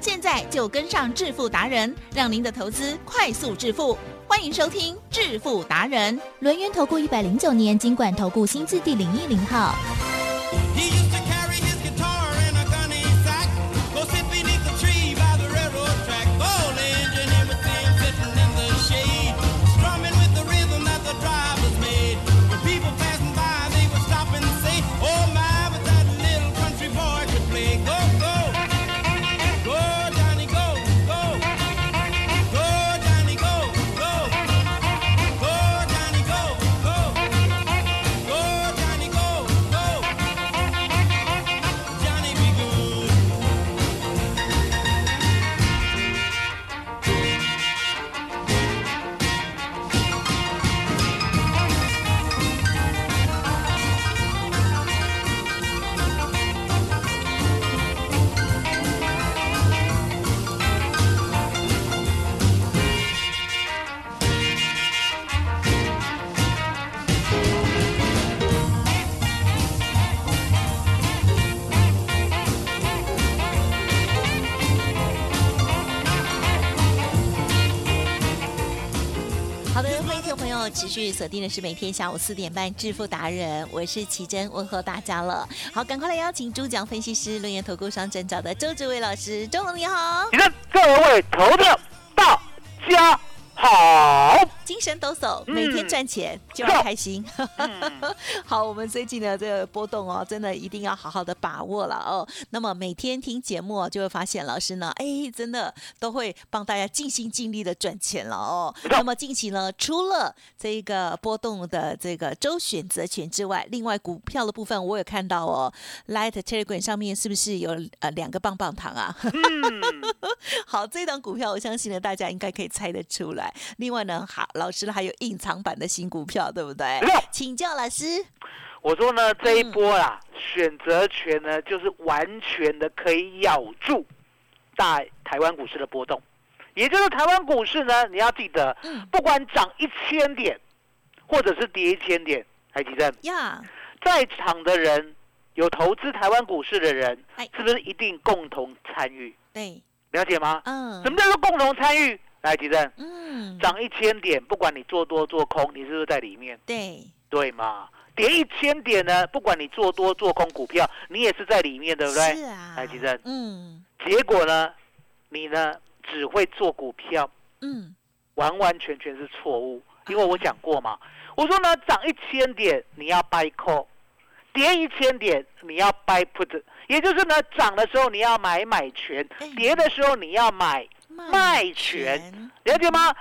现在就跟上致富达人，让您的投资快速致富。欢迎收听致富达人，轮源投顾一百零九年金管投顾新字第零一零号。持续锁定的是每天下午四点半致富达人，我是奇珍，问候大家了。好，赶快来邀请主讲分析师、论研投顾商证照的周志伟老师，周总你好。你的各位投资大家。好，精神抖擞，每天赚钱就要开心。好，我们最近的这个波动哦，真的一定要好好的把握了哦。那么每天听节目就会发现老师呢，哎，真的都会帮大家尽心尽力的赚钱了哦。那么近期呢，除了这个波动的这个周选择权之外，另外股票的部分我有看到哦，Light Telegram 上面是不是有呃两个棒棒糖啊？好，这档股票我相信呢，大家应该可以猜得出来。另外呢，好老师还有隐藏版的新股票，对不对？请教老师。我说呢，这一波啊，选择权呢，就是完全的可以咬住大台湾股市的波动，也就是台湾股市呢，你要记得，不管涨一千点，或者是跌一千点，海吉正呀，在场的人有投资台湾股市的人，是不是一定共同参与？对，了解吗？嗯，什么叫做共同参与？来，吉正，嗯，涨一千点，不管你做多做空，你是不是在里面？对，对嘛？跌一千点呢，不管你做多做空股票，你也是在里面，对不对？是啊。来，吉正，嗯，结果呢，你呢只会做股票，嗯，完完全全是错误，因为我讲过嘛，我说呢，涨一千点你要 buy call，跌一千点你要 buy put，也就是呢，涨的时候你要买买权，跌的时候你要买。卖权，了解吗？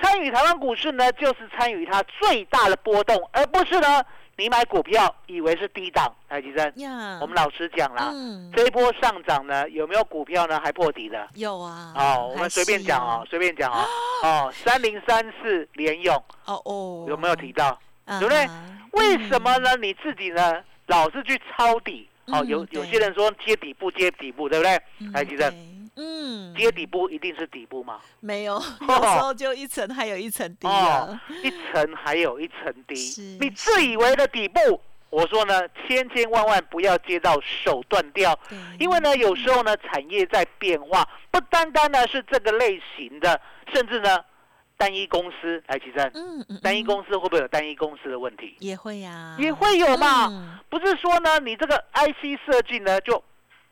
参与台湾股市呢，就是参与它最大的波动，而不是呢，你买股票以为是低档。台积生，我们老实讲啦，这一波上涨呢，有没有股票呢还破底的？有啊。哦，我们随便讲哦，随便讲哦。哦，三零三四连用。哦哦。有没有提到？对不对？为什么呢？你自己呢，老是去抄底？哦，有有些人说接底部接底部，对不对？台积生。嗯，跌底部一定是底部吗？没有，有时候就一层还有一层低啊，一层还有一层低。你自以为的底部，我说呢，千千万万不要接到手断掉，因为呢，有时候呢，产业在变化，不单单呢是这个类型的，甚至呢，单一公司来提升。嗯嗯，单一公司会不会有单一公司的问题？也会呀，也会有嘛。不是说呢，你这个 IC 设计呢就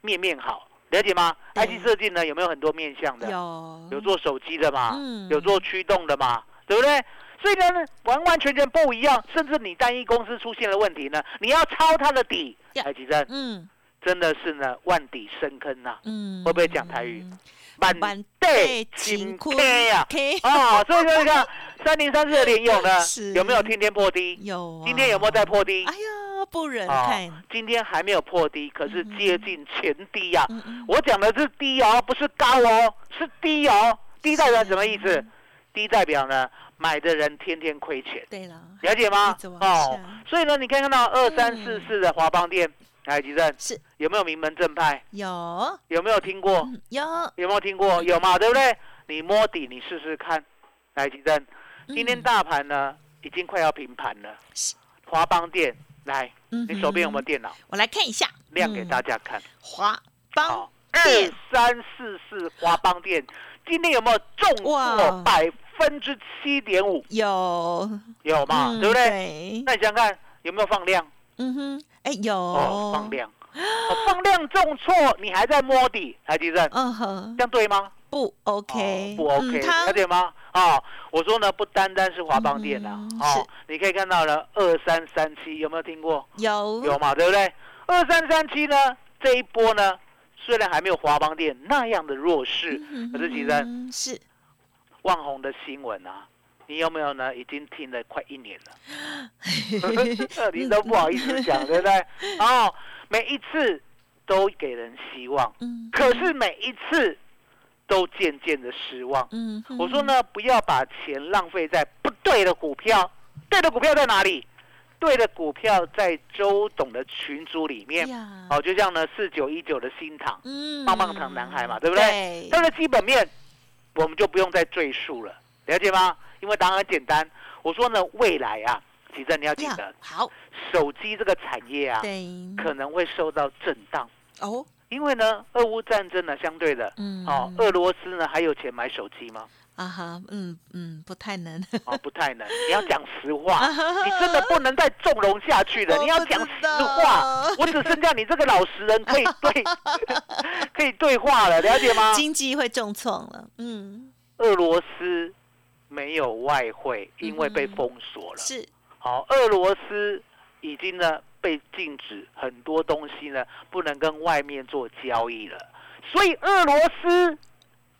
面面好。了解吗？IC 设计呢有没有很多面向的？有，有做手机的嘛？嗯，有做驱动的嘛？对不对？所以呢，完完全全不一样。甚至你单一公司出现了问题呢，你要抄它的底，台积电，嗯，真的是呢，万底深坑呐。嗯，会不会讲台语？满地金亏呀！哦，所以说你看，三零三四的联勇呢，有没有天天破低？有。今天有没有在破低？哎呀。不忍看，今天还没有破低，可是接近前低呀。我讲的是低哦，不是高哦，是低哦。低代表什么意思？低代表呢，买的人天天亏钱。对了，了解吗？哦，所以呢，你可以看到二三四四的华邦店，来吉正是有没有名门正派？有，有没有听过？有，有没有听过？有嘛，对不对？你摸底，你试试看。来吉正，今天大盘呢已经快要平盘了。华邦店，来，你手边有没有电脑？我来看一下，亮给大家看。华邦二三四四华邦店。今天有没有重挫百分之七点五？有有嘛，对不对？那你想想看有没有放量？嗯哼，哎有放量，放量重挫，你还在摸底，台积电，嗯哼，这样对吗？不 OK，不 OK，了解吗？啊，我说呢，不单单是华邦电啊，哦，你可以看到呢二三三七有没有听过？有有嘛，对不对？二三三七呢，这一波呢？虽然还没有华邦店那样的弱势，可是其实是万红的新闻啊，你有没有呢？已经听了快一年了，你都不好意思讲，对不对？哦，每一次都给人希望，可是每一次都渐渐的失望。嗯我说呢，不要把钱浪费在不对的股票，对的股票在哪里？对的股票在周董的群组里面，哦，就像呢四九一九的新塘，棒棒糖男孩嘛，对不对？它的基本面我们就不用再赘述了，了解吗？因为答案很简单，我说呢未来啊，其实你要记得，好，手机这个产业啊，可能会受到震荡哦，因为呢俄乌战争呢相对的，嗯，哦，俄罗斯呢还有钱买手机吗？啊哈，嗯嗯，不太能，哦，不太能。你要讲实话，你真的不能再纵容下去了。你要讲实话，我只剩下你这个老实人可以对，可以对话了，了解吗？经济会重创了，嗯。俄罗斯没有外汇，因为被封锁了。是，好，俄罗斯已经呢被禁止很多东西呢不能跟外面做交易了，所以俄罗斯。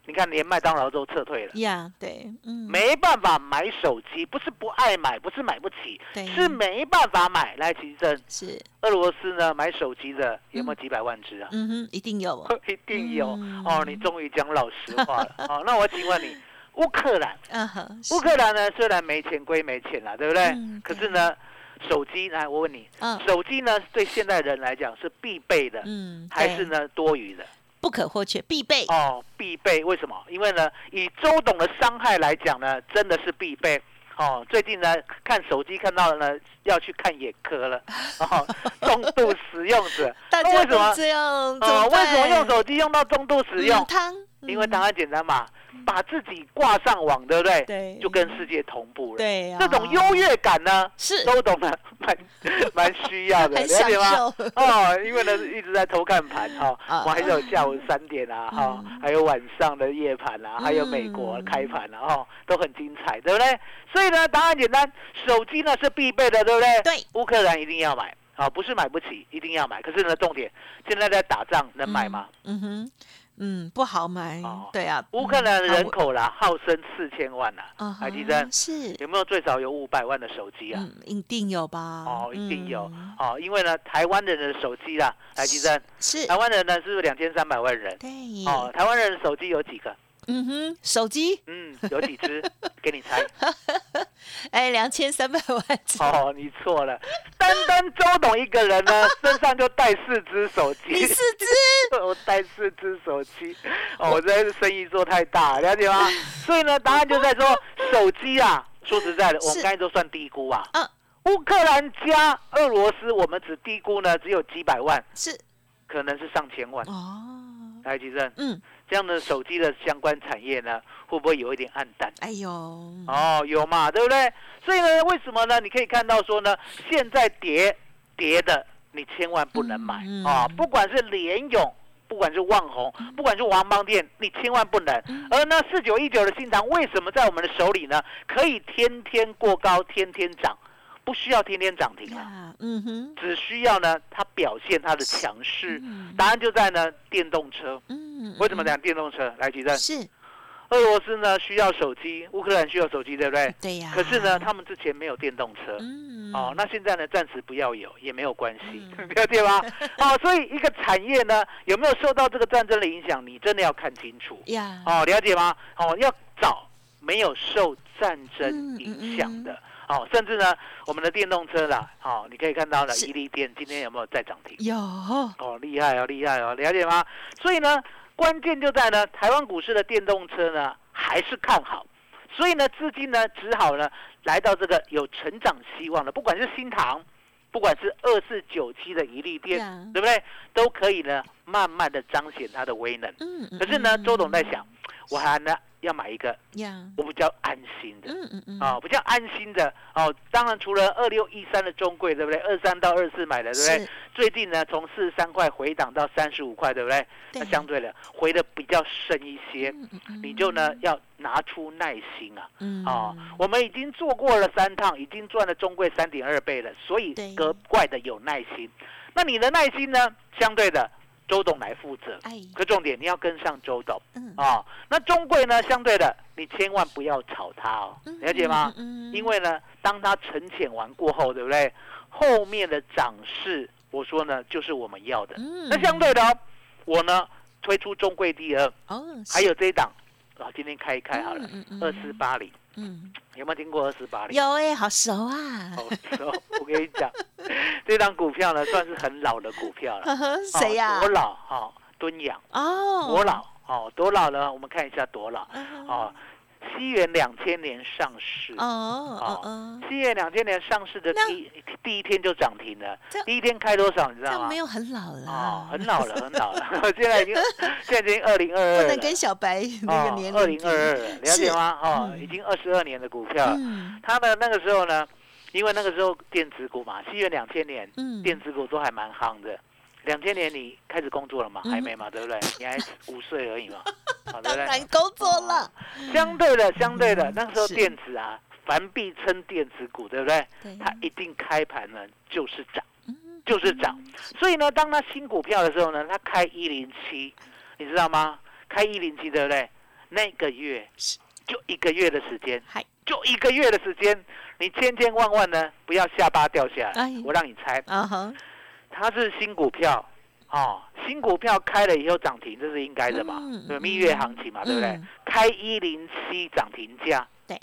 你看，连麦当劳都撤退了。呀，对，嗯，没办法买手机，不是不爱买，不是买不起，是没办法买。来，其实是俄罗斯呢，买手机的有没有几百万只啊？嗯哼，一定有，一定有。哦，你终于讲老实话了。哦，那我请问你，乌克兰，嗯哼，乌克兰呢，虽然没钱归没钱了，对不对？可是呢，手机，来，我问你，手机呢，对现代人来讲是必备的，嗯，还是呢多余的？不可或缺，必备哦，必备。为什么？因为呢，以周董的伤害来讲呢，真的是必备哦。最近呢，看手机看到了呢，要去看眼科了哦。重度使用者，为什么这样？哦，为什么用手机用到重度使用？因为答案简单嘛。把自己挂上网，对不对？对，就跟世界同步了。对呀，这种优越感呢，是都懂的蛮蛮需要的，了解吗？哦，因为呢一直在偷看盘哈，我还有下午三点啊，哈，还有晚上的夜盘啊，还有美国开盘啊，哈，都很精彩，对不对？所以呢，答案简单，手机呢是必备的，对不对？对，乌克兰一定要买，啊，不是买不起，一定要买。可是呢，重点现在在打仗，能买吗？嗯哼。嗯，不好买。对啊，乌克兰人口啦，号称四千万呐。海基珍是有没有最少有五百万的手机啊？嗯一定有吧？哦，一定有。哦，因为呢，台湾人的手机啦，海基珍是台湾人呢，是两千三百万人？对。哦，台湾人的手机有几个？嗯哼，手机，嗯，有几只？给你猜。哎，两千三百万只。哦，你错了，单单周董一个人呢，身上就带四只手机。你四只？我带四只手机。哦，我这生意做太大，了解吗？所以呢，答案就在说手机啊。说实在的，我们刚才都算低估啊。嗯。乌克兰加俄罗斯，我们只低估呢，只有几百万。是。可能是上千万。哦。来，吉正。嗯。这样的手机的相关产业呢，会不会有一点暗淡？哎呦，哦，有嘛，对不对？所以呢，为什么呢？你可以看到说呢，现在跌跌的，你千万不能买啊！不管是联勇，不管是万红，不管是王邦店，你千万不能。而那，四九一九的新塘为什么在我们的手里呢？可以天天过高，天天涨。不需要天天涨停啊，嗯哼，只需要呢，它表现它的强势。答案就在呢，电动车。嗯，为什么讲电动车？来，举证。是，俄罗斯呢需要手机，乌克兰需要手机，对不对？对呀。可是呢，他们之前没有电动车。嗯。哦，那现在呢，暂时不要有也没有关系，了解吗？哦，所以一个产业呢，有没有受到这个战争的影响？你真的要看清楚。呀。哦，了解吗？哦，要找没有受。战争影响的。哦，甚至呢，我们的电动车啦，哦，你可以看到了，伊利电今天有没有在涨停？有。哦，厉害哦，厉害哦，了解吗？所以呢，关键就在呢，台湾股市的电动车呢还是看好，所以呢，资金呢只好呢来到这个有成长希望的，不管是新塘，不管是二四九七的一利电，对不对？都可以呢，慢慢的彰显它的威能。嗯嗯。可是呢，周董在想，我还呢。要买一个，我比较安心的，嗯嗯嗯，啊，比较安心的，哦，当然除了二六一三的中贵，对不对？二三到二四买的，对不对？最近呢，从四十三块回档到三十五块，对不对？那相对的回的比较深一些，你就呢要拿出耐心啊，啊，我们已经做过了三趟，已经赚了中贵三点二倍了，所以格外的有耐心。那你的耐心呢？相对的。周董来负责，可重点你要跟上周董嗯啊。那中贵呢？相对的，你千万不要炒它哦，了解吗？嗯因为呢，当它沉潜完过后，对不对？后面的涨势，我说呢，就是我们要的。嗯那相对的，哦我呢推出中贵第二，还有这一档啊，今天开一开好了，二四八零。嗯，有没有听过二四八零？有哎，好熟啊！好熟，我跟你讲，这张股票呢，算是很老的股票了。谁呀？我老哈？敦阳哦，多老哦，多老呢？我们看一下多老哦。西元两千年上市哦哦哦，西元两千年上市的第第一天就涨停了，第一天开多少你知道吗？没有很老了哦，很老了，很老了，现在已经现在已经二零二二，不能跟小白那个年龄。二零二二了解吗？哦，已经二十二年的股票，他的那个时候呢，因为那个时候电子股嘛，西元两千年，电子股都还蛮夯的。两千年你开始工作了嘛？还没嘛，对不对？你还五岁而已嘛，好对不对？工作了。相对的，相对的，那时候电子啊，凡必称电子股，对不对？它一定开盘呢就是涨，就是涨。所以呢，当它新股票的时候呢，它开一零七，你知道吗？开一零七，对不对？那个月就一个月的时间，就一个月的时间，你千千万万呢不要下巴掉下来，我让你猜。啊它是新股票，哦，新股票开了以后涨停，这是应该的嘛？对，蜜月行情嘛，对不对？开一零七涨停价，对，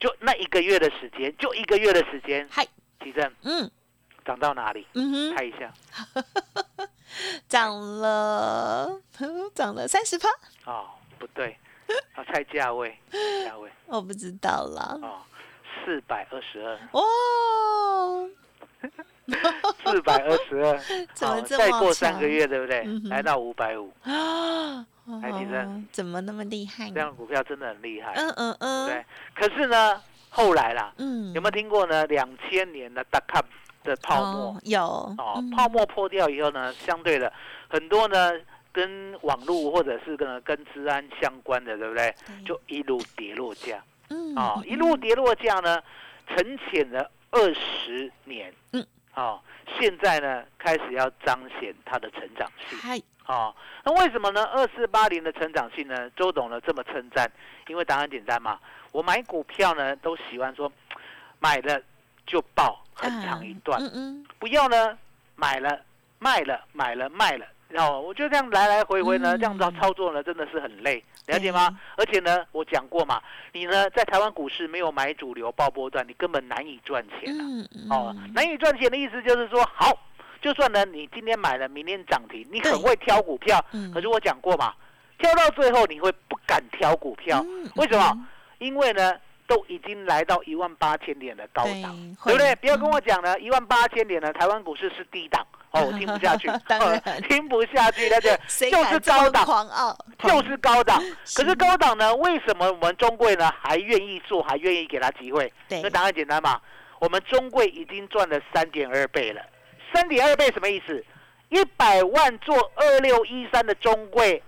就那一个月的时间，就一个月的时间，嗨，奇正，嗯，涨到哪里？嗯哼，猜一下，涨了，涨了三十趴。哦，不对，要猜价位，价位，我不知道啦。哦，四百二十二。哇。四百二十二，好，再过三个月，对不对？来到五百五啊！海底生怎么那么厉害？这样股票真的很厉害。嗯嗯嗯，对。可是呢，后来啦，嗯，有没有听过呢？两千年的大 cup 的泡沫有哦，泡沫破掉以后呢，相对的很多呢，跟网络或者是跟跟治安相关的，对不对？就一路跌落价，嗯，啊，一路跌落价呢，沉潜了二十年，嗯。哦，现在呢开始要彰显它的成长性。嗨，哦，那为什么呢？二四八零的成长性呢？周董呢这么称赞，因为答案简单嘛。我买股票呢都喜欢说，买了就爆很长一段，嗯嗯，不要呢买了卖了买了卖了。哦，我就这样来来回回呢，这样子操作呢，真的是很累，了解吗？而且呢，我讲过嘛，你呢在台湾股市没有买主流爆波段，你根本难以赚钱啊。哦，难以赚钱的意思就是说，好，就算呢你今天买了，明天涨停，你很会挑股票，可是我讲过嘛，挑到最后你会不敢挑股票，为什么？因为呢。都已经来到一万八千点的高档，对不对？不要跟我讲呢，一万八千点的台湾股市是低档哦，我听不下去，听不下去，那就 就是高档，就是高档。可是高档呢？为什么我们中贵呢还愿意做，还愿意给他机会？那答案简单嘛，我们中贵已经赚了三点二倍了。三点二倍什么意思？一百万做二六一三的中贵。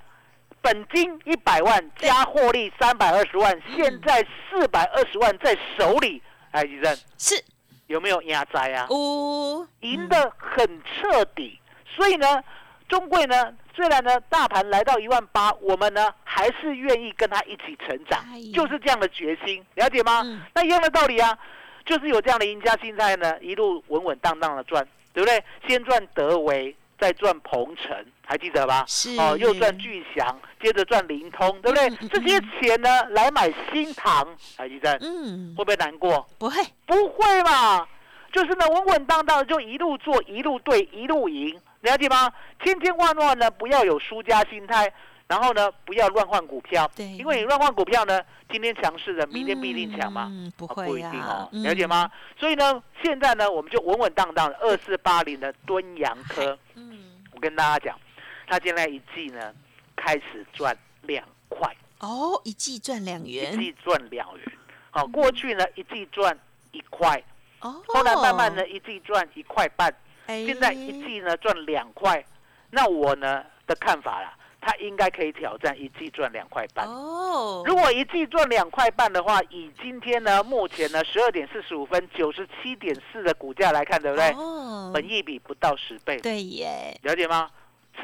本金一百万加获利三百二十万，现在四百二十万在手里，哎，医生是有没有压灾啊？哦，赢得很彻底。所以呢，中贵呢，虽然呢大盘来到一万八，我们呢还是愿意跟他一起成长，就是这样的决心，了解吗？那一样的道理啊，就是有这样的赢家心态呢，一路稳稳当当的赚，对不对？先赚德维，再赚鹏程。还记得吧？是哦，又赚巨祥，接着赚灵通，对不对？这些钱呢，来买新塘，还记得？嗯，会不会难过？不会，不会嘛？就是呢，稳稳当当的就一路做，一路对，一路赢，了解吗？千千万万呢，不要有输家心态。然后呢，不要乱换股票，对，因为你乱换股票呢，今天强势的，明天必定强吗？不会不一定哦，了解吗？所以呢，现在呢，我们就稳稳当当的二四八零的敦阳科，嗯，我跟大家讲，它现在一季呢开始赚两块，哦，一季赚两元，一季赚两元，好，过去呢一季赚一块，哦，后来慢慢呢一季赚一块半，现在一季呢赚两块，那我呢的看法啦。它应该可以挑战一季赚两块半哦。如果一季赚两块半的话，以今天呢目前呢十二点四十五分九十七点四的股价来看，对不对？哦。本益比不到十倍。对耶。了解吗？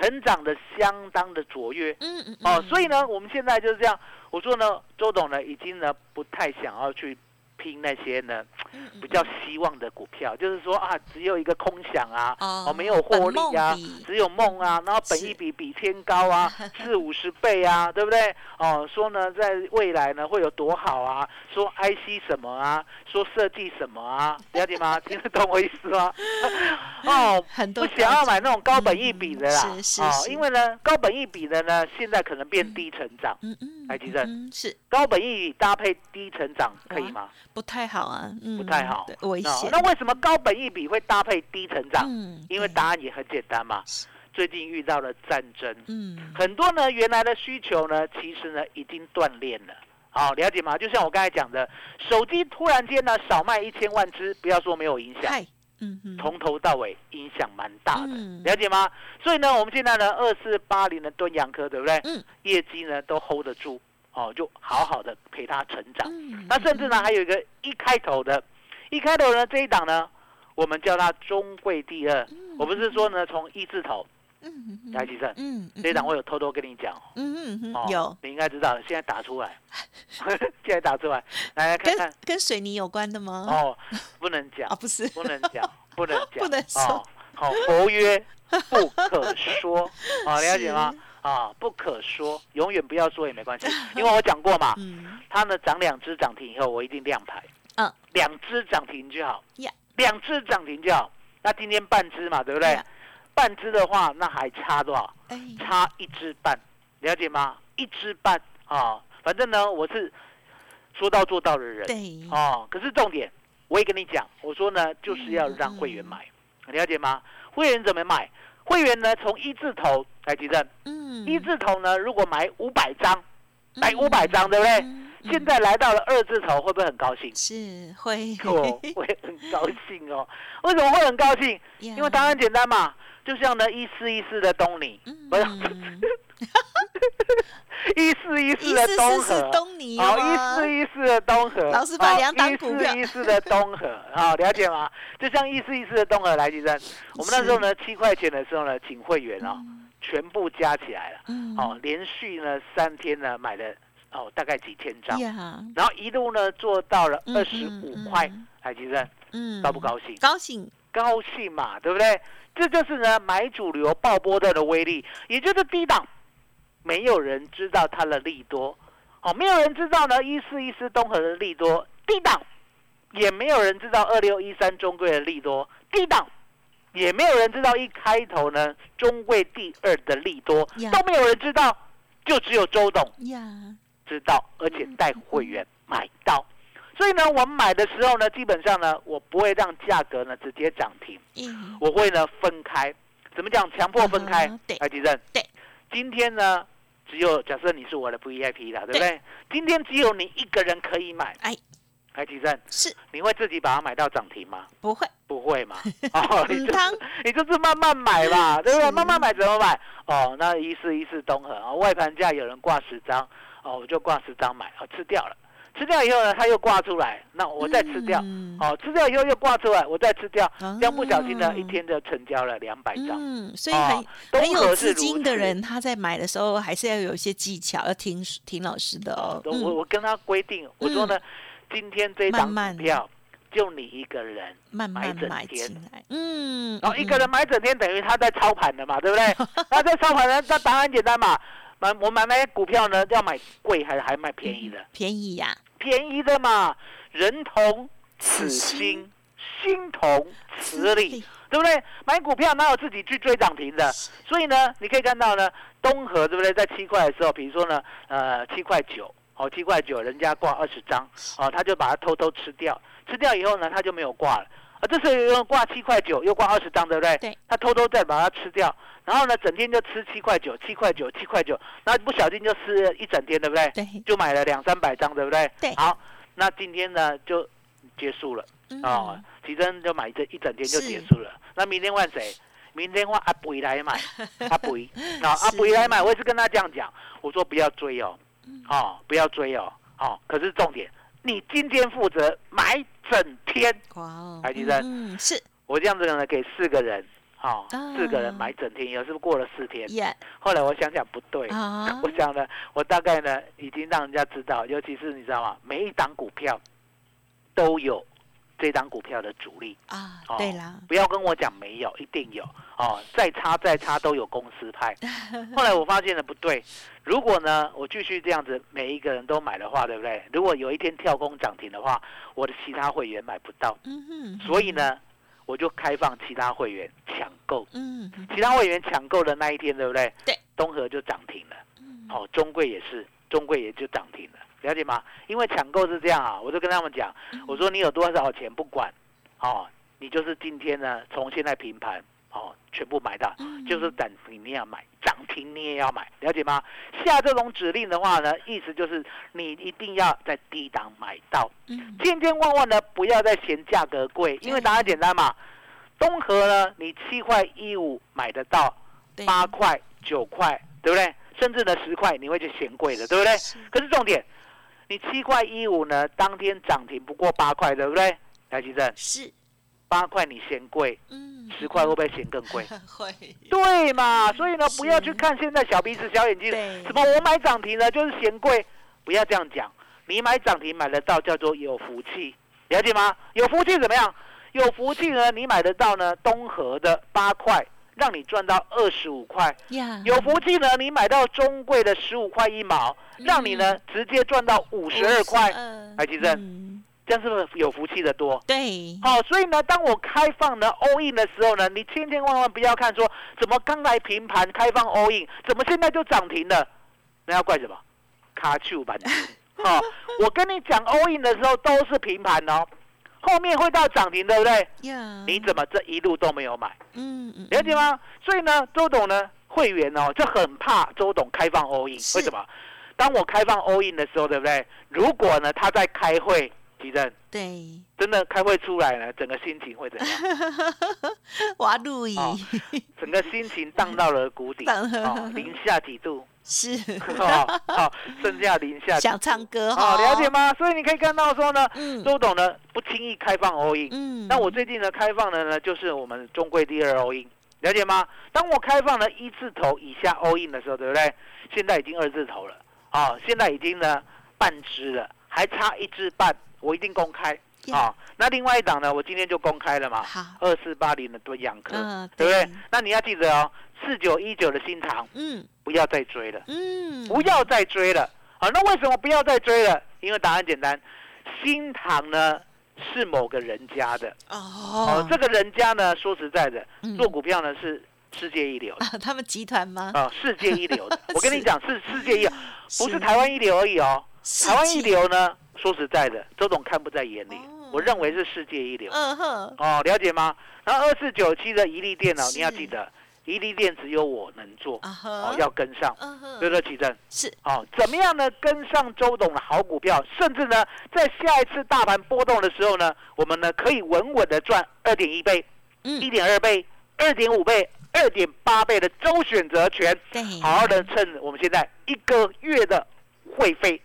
成长的相当的卓越。嗯嗯。哦，所以呢，我们现在就是这样。我说呢，周董呢已经呢不太想要去。拼那些呢比较希望的股票，就是说啊，只有一个空想啊，哦，没有获利啊，只有梦啊，然后本益比比天高啊，四五十倍啊，对不对？哦，说呢，在未来呢会有多好啊？说 IC 什么啊？说设计什么啊？了解吗？听得懂我意思吗？哦，不想要买那种高本益比的啦，哦，因为呢，高本益比的呢，现在可能变低成长。嗯嗯，来，吉正是高本益比搭配低成长可以吗？不太好啊，不太好，危险。那为什么高本益比会搭配低成长？因为答案也很简单嘛。最近遇到了战争，嗯，很多呢原来的需求呢，其实呢已经断裂了。好，了解吗？就像我刚才讲的，手机突然间呢少卖一千万只，不要说没有影响，嗯嗯，从头到尾影响蛮大的，了解吗？所以呢，我们现在呢二四八零的敦阳科，对不对？嗯，业绩呢都 hold 得住。哦，就好好的陪他成长。那甚至呢，还有一个一开头的，一开头呢这一档呢，我们叫它中贵第二。我不是说呢，从一字头，来提升。嗯，这一档我有偷偷跟你讲。嗯嗯嗯，有，你应该知道，现在打出来，现在打出来，来来看看，跟水泥有关的吗？哦，不能讲 啊，不是，不能讲，不能讲，不能说。好，佛曰不可说。好，了解吗？啊，不可说，永远不要说也没关系，因为我讲过嘛，它呢涨两只涨停以后，我一定亮牌，嗯，两只涨停就好，两只涨停就好。那今天半只嘛，对不对？半只的话，那还差多少？差一只半，了解吗？一只半啊，反正呢，我是说到做到的人，对，哦，可是重点，我也跟你讲，我说呢，就是要让会员买，了解吗？会员怎么买？会员呢，从一字头来提正，嗯，一字头呢，如果买五百张，买五百张，对不对？现在来到了二字头，会不会很高兴？是会，会很高兴哦。为什么会很高兴？因为答案简单嘛，就像呢一四一四的东尼，不 是。一四一四的东河，好，一四一四的东河，老师把两档股票，一四一四的东河，好，了解吗？就像一四一四的东河来计算，我们那时候呢，七块钱的时候呢，请会员哦，全部加起来了，哦，连续呢三天呢买了哦，大概几千张，然后一路呢做到了二十五块，来计算，嗯，高不高兴？高兴，高兴嘛，对不对？这就是呢买主流爆波段的威力，也就是低档。没有人知道它的利多，哦，没有人知道呢。一四一四东河的利多低档，也没有人知道二六一三中贵的利多低档，也没有人知道一开头呢中贵第二的利多都没有人知道，就只有周董知道，而且带会员买到。所以呢，我们买的时候呢，基本上呢，我不会让价格呢直接涨停，我会呢分开。怎么讲？强迫分开？对来，吉正。对，今天呢。只有假设你是我的 VIP 了，对不对？今天只有你一个人可以买，哎，海吉生是，你会自己把它买到涨停吗？不会，不会嘛？哦，你就是你就是慢慢买吧，对不对？慢慢买怎么买？哦，那一四一四东河啊，外盘价有人挂十张，哦，我就挂十张买，哦，吃掉了。吃掉以后呢，它又挂出来，那我再吃掉，哦，吃掉以后又挂出来，我再吃掉，这样不小心呢，一天就成交了两百张。嗯，所以很很有资金的人，他在买的时候还是要有一些技巧，要听听老师的哦。我我跟他规定，我说呢，今天这张股票就你一个人慢慢买整天，嗯，然后一个人买整天，等于他在操盘的嘛，对不对？他在操盘的，那答案简单嘛，买我买那些股票呢，要买贵还是还买便宜的？便宜呀，便宜的嘛，人同此心，心同此理，对不对？买股票哪有自己去追涨停的？所以呢，你可以看到呢，东河对不对？在七块的时候，比如说呢，呃，七块九，哦，七块九，人家挂二十张，哦，他就把它偷偷吃掉。吃掉以后呢，他就没有挂了啊。这时候又挂七块九，又挂二十张，对不对？对。他偷偷再把它吃掉，然后呢，整天就吃七块九，七块九，七块九，那不小心就吃一整天，对不对？对。就买了两三百张，对不对？对。好，那今天呢就结束了啊。奇珍就买这一整天就结束了。那明天换谁？明天换阿北 来买，阿北啊，阿北来买。我也是跟他这样讲，我说不要追哦，哦，不要追哦，哦。可是重点。你今天负责买整天，哇！海先生，嗯，是我这样子呢，给四个人，哦，四个人买整天，有是不是过了四天？耶！后来我想想不对，我想呢，我大概呢已经让人家知道，尤其是你知道吗？每一档股票都有。这张股票的主力。啊，对啦，不要跟我讲没有，一定有。哦，再差再差都有公司派。后来我发现了不对，如果呢我继续这样子每一个人都买的话，对不对？如果有一天跳空涨停的话，我的其他会员买不到，嗯哼，所以呢我就开放其他会员抢购，嗯，其他会员抢购的那一天，对不对？对，东河就涨停了，哦，中贵也是，中贵也就涨停了。了解吗？因为抢购是这样啊，我就跟他们讲，我说你有多少钱不管，哦，你就是今天呢，从现在平盘哦，全部买到，就是涨停你也要买，涨停你也要买，了解吗？下这种指令的话呢，意思就是你一定要在低档买到，千千万万的不要再嫌价格贵，因为答案简单嘛，东河呢，你七块一五买得到，八块九块，对不对？甚至呢十块你会就嫌贵的，对不对？可是重点。你七块一五呢？当天涨停不过八块，对不对？台积电是八块，你嫌贵，嗯，十块会不会嫌更贵？会，对嘛？所以呢，不要去看现在小鼻子小眼睛，什么我买涨停了就是嫌贵，不要这样讲。你买涨停买得到叫做有福气，了解吗？有福气怎么样？有福气呢，你买得到呢？东河的八块。让你赚到二十五块，有福气呢！你买到中贵的十五块一毛，让你呢直接赚到五十二块。海基生，这样是不是有福气的多？对，好，所以呢，当我开放呢 all in 的时候呢，你千千万万不要看说怎么刚来平盘开放 all in，怎么现在就涨停了？那要怪什么？卡丘版。好，我跟你讲 all in 的时候都是平盘哦。后面会到涨停，对不对？你怎么这一路都没有买？嗯嗯，了解吗？所以呢，周董呢，会员哦，就很怕周董开放 all in。为什么？当我开放 all in 的时候，对不对？如果呢，他在开会，地震，对，真的开会出来了，整个心情会怎样？哇，路易，整个心情荡到了谷底，零下几度。是，好，剩下零下。想唱歌，好了解吗？所以你可以看到说呢，周董呢不轻易开放 all in，嗯，那我最近呢开放的呢就是我们中规第二 all in，了解吗？当我开放了一字头以下 all in 的时候，对不对？现在已经二字头了，啊，现在已经呢半只了，还差一只半，我一定公开，啊，那另外一档呢，我今天就公开了嘛，好，二四八零的多养科，对不对？那你要记得哦。四九一九的新塘，嗯，不要再追了，嗯，不要再追了。好，那为什么不要再追了？因为答案简单，新塘呢是某个人家的哦，这个人家呢说实在的，做股票呢是世界一流，他们集团吗？啊，世界一流的。我跟你讲，是世界一流，不是台湾一流而已哦。台湾一流呢，说实在的，周董看不在眼里，我认为是世界一流。嗯哼，哦，了解吗？然后二四九七的一利电脑，你要记得。一利电只有我能做，哦，要跟上，对不对？奇正是哦，怎么样呢？跟上周董的好股票，甚至呢，在下一次大盘波动的时候呢，我们呢可以稳稳的赚二点一倍、一点二倍、二点五倍、二点八倍的周选择权，好好的趁我们现在一个月的会费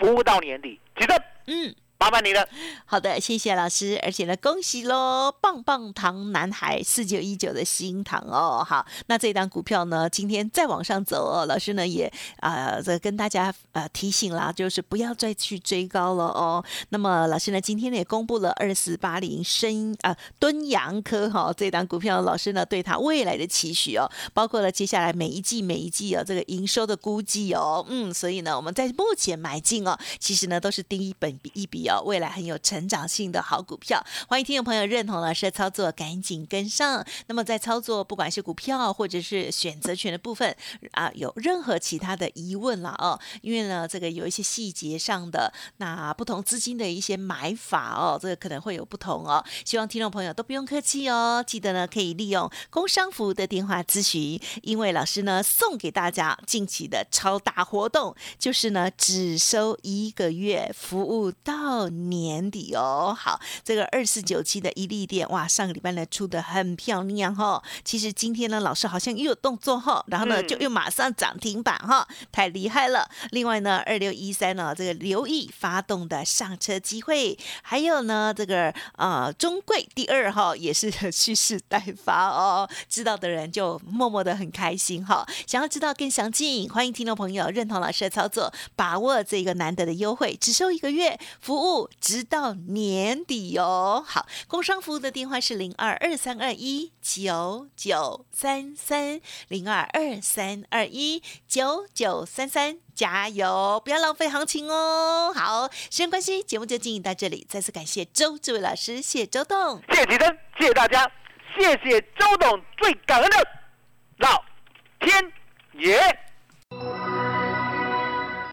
服务到年底，奇正，嗯，麻烦你了。好的，谢谢老师，而且呢，恭喜喽，棒棒糖男孩四九一九的新糖哦。好，那这档股票呢，今天再往上走哦。老师呢也啊，这跟大家呃提醒啦，就是不要再去追高了哦。那么老师呢，今天呢也公布了二四八零深啊敦阳科哈这档股票，老师呢对它未来的期许哦，包括了接下来每一季每一季啊这个营收的估计哦，嗯，所以呢我们在目前买进哦，其实呢都是第一本一笔。未来很有成长性的好股票，欢迎听众朋友认同老师的操作，赶紧跟上。那么在操作不管是股票或者是选择权的部分啊，有任何其他的疑问了哦？因为呢，这个有一些细节上的那不同资金的一些买法哦，这个可能会有不同哦。希望听众朋友都不用客气哦，记得呢可以利用工商服务的电话咨询，因为老师呢送给大家近期的超大活动，就是呢只收一个月服务到。年底哦，好，这个二四九七的一利店，哇，上个礼拜呢出的很漂亮哈。其实今天呢，老师好像又有动作哈，然后呢就又马上涨停板哈，太厉害了。另外呢，二六一三呢，这个留意发动的上车机会，还有呢，这个呃中贵第二号也是蓄势待发哦。知道的人就默默的很开心哈。想要知道更详尽，欢迎听众朋友认同老师的操作，把握这个难得的优惠，只收一个月服务。直到年底哦。好，工商服务的电话是零二二三二一九九三三零二二三二一九九三三，加油，不要浪费行情哦。好，时间关系，节目就进行到这里。再次感谢周志伟老师，谢周董，谢谢吉登，谢谢大家，谢谢周董，最感恩的老天爷。